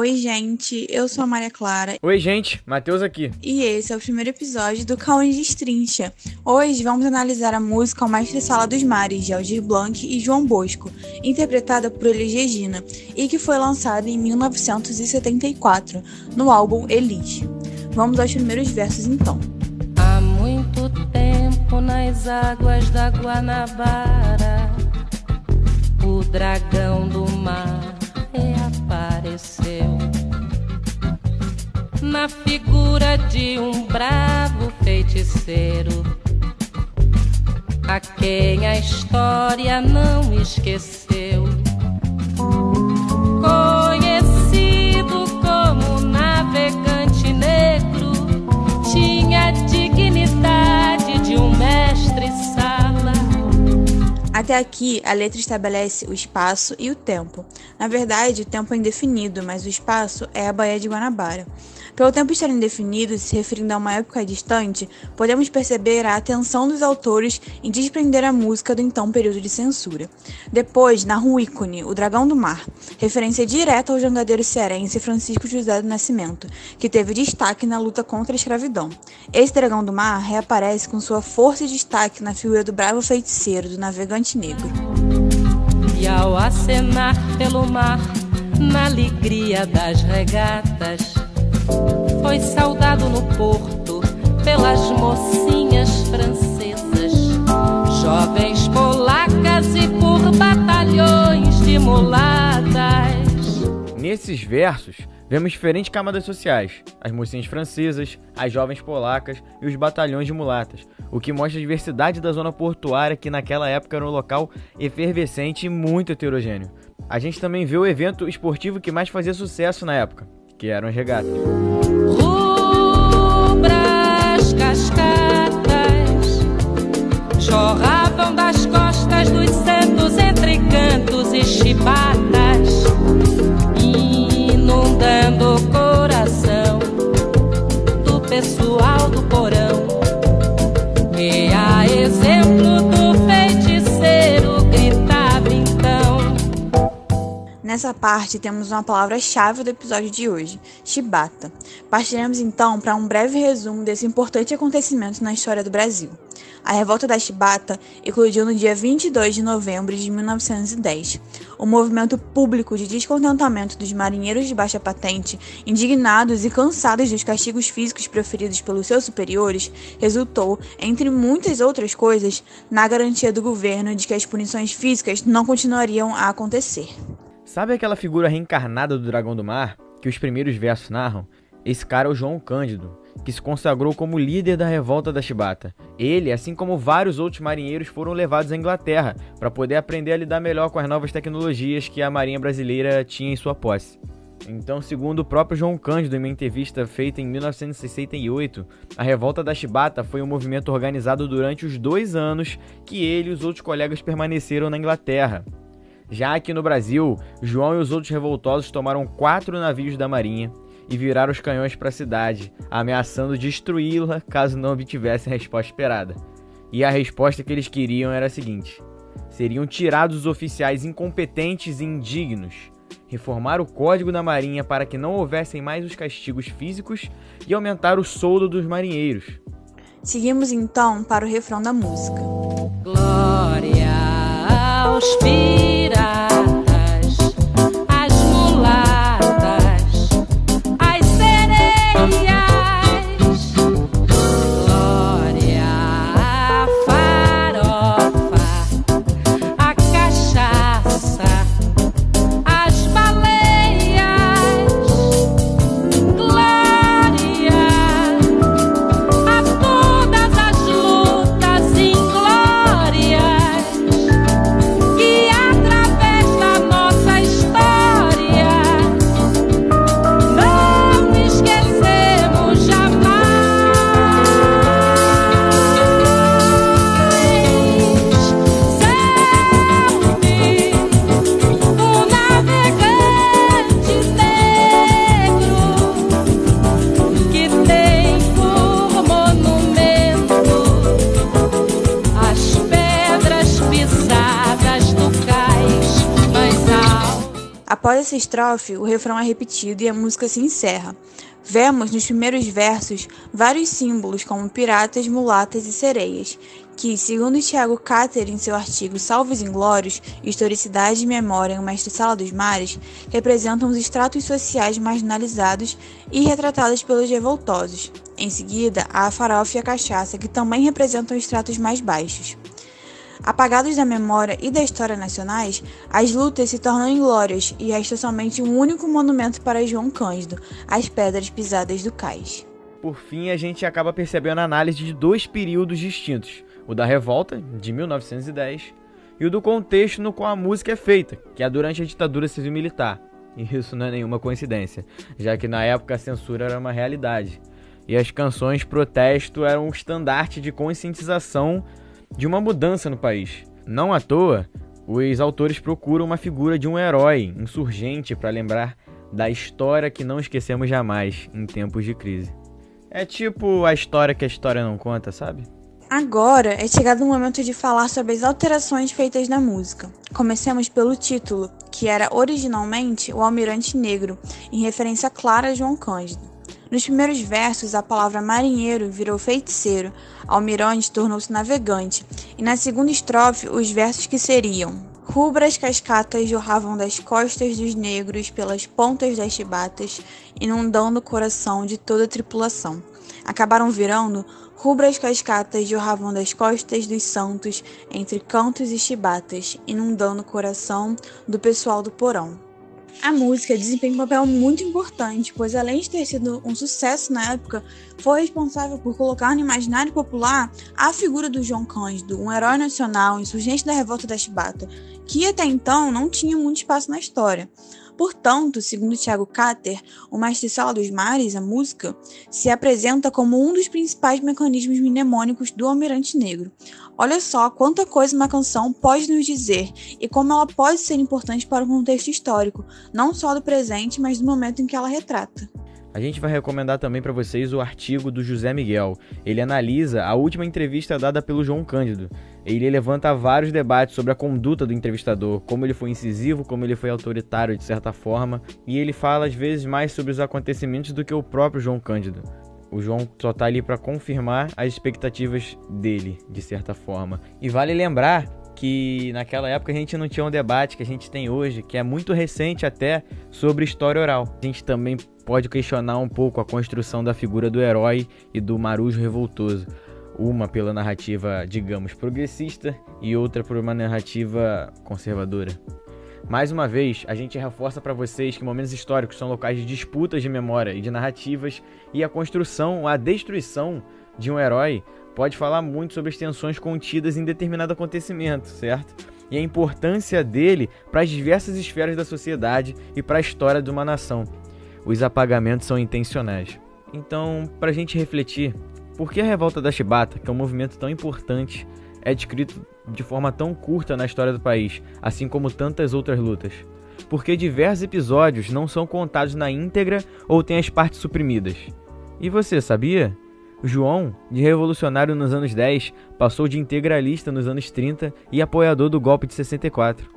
Oi, gente, eu sou a Maria Clara. Oi, gente, Matheus aqui. E esse é o primeiro episódio do Cauê de Estrincha. Hoje vamos analisar a música O Mestre Sala dos Mares, de Aldir Blanc e João Bosco, interpretada por Elis Regina, e que foi lançada em 1974, no álbum Elis. Vamos aos primeiros versos então. Há muito tempo nas águas da Guanabara, o dragão do mar na figura de um bravo feiticeiro a quem a história não esqueceu. Conhecido como navegante negro, tinha dignidade de um mestre sala. Até aqui, a letra estabelece o espaço e o tempo. Na verdade, o tempo é indefinido, mas o espaço é a Baía de Guanabara. Pelo tempo estar indefinido, se referindo a uma época distante, podemos perceber a atenção dos autores em desprender a música do então período de censura. Depois, narra o ícone, o Dragão do Mar, referência direta ao jangadeiro cearense Francisco José do Nascimento, que teve destaque na luta contra a escravidão. Esse Dragão do Mar reaparece com sua força e destaque na figura do bravo feiticeiro, do navegante negro. E ao acenar pelo mar, na alegria das regatas, foi saudado no porto pelas mocinhas francesas, jovens polacas e por batalhões de mulatas. Nesses versos, vemos diferentes camadas sociais: as mocinhas francesas, as jovens polacas e os batalhões de mulatas, o que mostra a diversidade da zona portuária que naquela época era um local efervescente e muito heterogêneo. A gente também vê o evento esportivo que mais fazia sucesso na época, que eram as regatas. Rubras cascatas jorravam das costas dos santos entre cantos e chibatas, Nessa parte temos uma palavra-chave do episódio de hoje, chibata. Partiremos então para um breve resumo desse importante acontecimento na história do Brasil. A revolta da chibata eclodiu no dia 22 de novembro de 1910. O movimento público de descontentamento dos marinheiros de baixa patente, indignados e cansados dos castigos físicos proferidos pelos seus superiores, resultou, entre muitas outras coisas, na garantia do governo de que as punições físicas não continuariam a acontecer. Sabe aquela figura reencarnada do Dragão do Mar, que os primeiros versos narram? Esse cara é o João Cândido, que se consagrou como líder da revolta da Chibata. Ele, assim como vários outros marinheiros, foram levados à Inglaterra para poder aprender a lidar melhor com as novas tecnologias que a Marinha Brasileira tinha em sua posse. Então, segundo o próprio João Cândido, em uma entrevista feita em 1968, a revolta da Chibata foi um movimento organizado durante os dois anos que ele e os outros colegas permaneceram na Inglaterra. Já aqui no Brasil, João e os outros revoltosos tomaram quatro navios da Marinha e viraram os canhões para a cidade, ameaçando destruí-la caso não obtivessem a resposta esperada. E a resposta que eles queriam era a seguinte: seriam tirados os oficiais incompetentes e indignos, reformar o código da Marinha para que não houvessem mais os castigos físicos e aumentar o soldo dos marinheiros. Seguimos então para o refrão da música. Glória aos piratas, Após essa estrofe, o refrão é repetido e a música se encerra. Vemos nos primeiros versos vários símbolos como piratas, mulatas e sereias, que, segundo Tiago Cáter em seu artigo Salvos Inglórios, Historicidade e Memória em O Mestre Sala dos Mares, representam os estratos sociais marginalizados e retratados pelos revoltosos. Em seguida, há a farofa e a cachaça, que também representam estratos mais baixos. Apagados da memória e da história nacionais, as lutas se tornam inglórias e resta somente um único monumento para João Cândido, as pedras pisadas do cais. Por fim, a gente acaba percebendo a análise de dois períodos distintos: o da revolta, de 1910, e o do contexto no qual a música é feita, que é durante a ditadura civil-militar. E isso não é nenhuma coincidência, já que na época a censura era uma realidade. E as canções protesto eram um estandarte de conscientização de uma mudança no país. Não à toa, os autores procuram uma figura de um herói insurgente para lembrar da história que não esquecemos jamais em tempos de crise. É tipo a história que a história não conta, sabe? Agora é chegado o momento de falar sobre as alterações feitas na música. Comecemos pelo título, que era originalmente O Almirante Negro, em referência clara a João Cândido. Nos primeiros versos, a palavra marinheiro virou feiticeiro, almirante tornou-se navegante, e na segunda estrofe, os versos que seriam: Rubras cascatas jorravam das costas dos negros pelas pontas das chibatas, inundando o coração de toda a tripulação. Acabaram virando Rubras cascatas jorravam das costas dos santos entre cantos e chibatas, inundando o coração do pessoal do porão. A música desempenha um papel muito importante, pois além de ter sido um sucesso na época, foi responsável por colocar no imaginário popular a figura do João Cândido, um herói nacional, insurgente da revolta da Chibata, que até então não tinha muito espaço na história. Portanto, segundo Tiago Cáter, o Sala dos Mares, a música, se apresenta como um dos principais mecanismos mnemônicos do Almirante Negro. Olha só quanta coisa uma canção pode nos dizer e como ela pode ser importante para o contexto histórico, não só do presente, mas do momento em que ela retrata. A gente vai recomendar também para vocês o artigo do José Miguel. Ele analisa a última entrevista dada pelo João Cândido. Ele levanta vários debates sobre a conduta do entrevistador, como ele foi incisivo, como ele foi autoritário de certa forma, e ele fala às vezes mais sobre os acontecimentos do que o próprio João Cândido. O João só tá ali para confirmar as expectativas dele, de certa forma. E vale lembrar que naquela época a gente não tinha um debate que a gente tem hoje, que é muito recente até, sobre história oral. A gente também pode questionar um pouco a construção da figura do herói e do marujo revoltoso. Uma pela narrativa, digamos, progressista e outra por uma narrativa conservadora. Mais uma vez, a gente reforça para vocês que momentos históricos são locais de disputas de memória e de narrativas, e a construção, a destruição de um herói pode falar muito sobre as tensões contidas em determinado acontecimento, certo? E a importância dele para as diversas esferas da sociedade e para a história de uma nação os apagamentos são intencionais. Então, para a gente refletir, por que a revolta da Chibata, que é um movimento tão importante, é descrito de forma tão curta na história do país, assim como tantas outras lutas? Porque diversos episódios não são contados na íntegra ou têm as partes suprimidas. E você sabia? João, de revolucionário nos anos 10, passou de integralista nos anos 30 e apoiador do golpe de 64.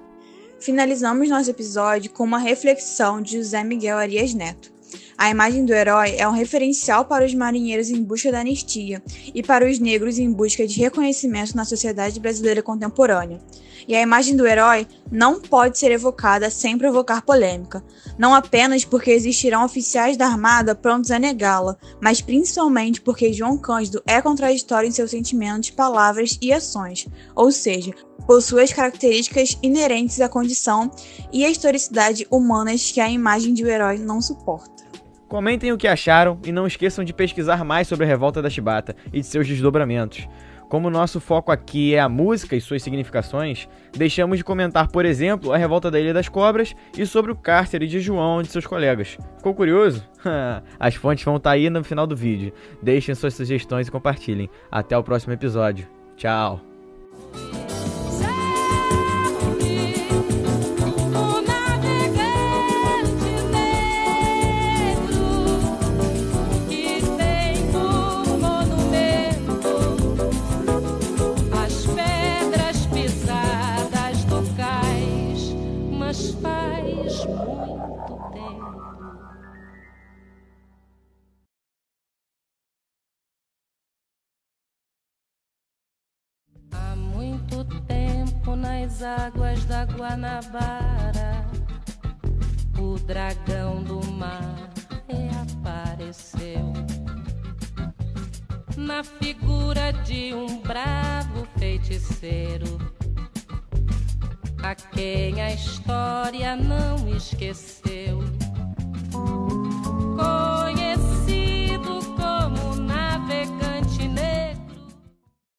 Finalizamos nosso episódio com uma reflexão de José Miguel Arias Neto. A imagem do herói é um referencial para os marinheiros em busca da anistia e para os negros em busca de reconhecimento na sociedade brasileira contemporânea. E a imagem do herói não pode ser evocada sem provocar polêmica, não apenas porque existirão oficiais da Armada prontos a negá-la, mas principalmente porque João Cândido é contraditório em seus sentimentos, palavras e ações, ou seja, possui as características inerentes à condição e à historicidade humanas que a imagem de um herói não suporta. Comentem o que acharam e não esqueçam de pesquisar mais sobre a revolta da Chibata e de seus desdobramentos. Como nosso foco aqui é a música e suas significações, deixamos de comentar, por exemplo, a revolta da Ilha das Cobras e sobre o cárcere de João e de seus colegas. Ficou curioso? As fontes vão estar tá aí no final do vídeo. Deixem suas sugestões e compartilhem. Até o próximo episódio. Tchau! Mas faz muito tempo. Há muito tempo nas águas da Guanabara, o dragão do mar reapareceu na figura de um bravo feiticeiro, a quem a história não esqueceu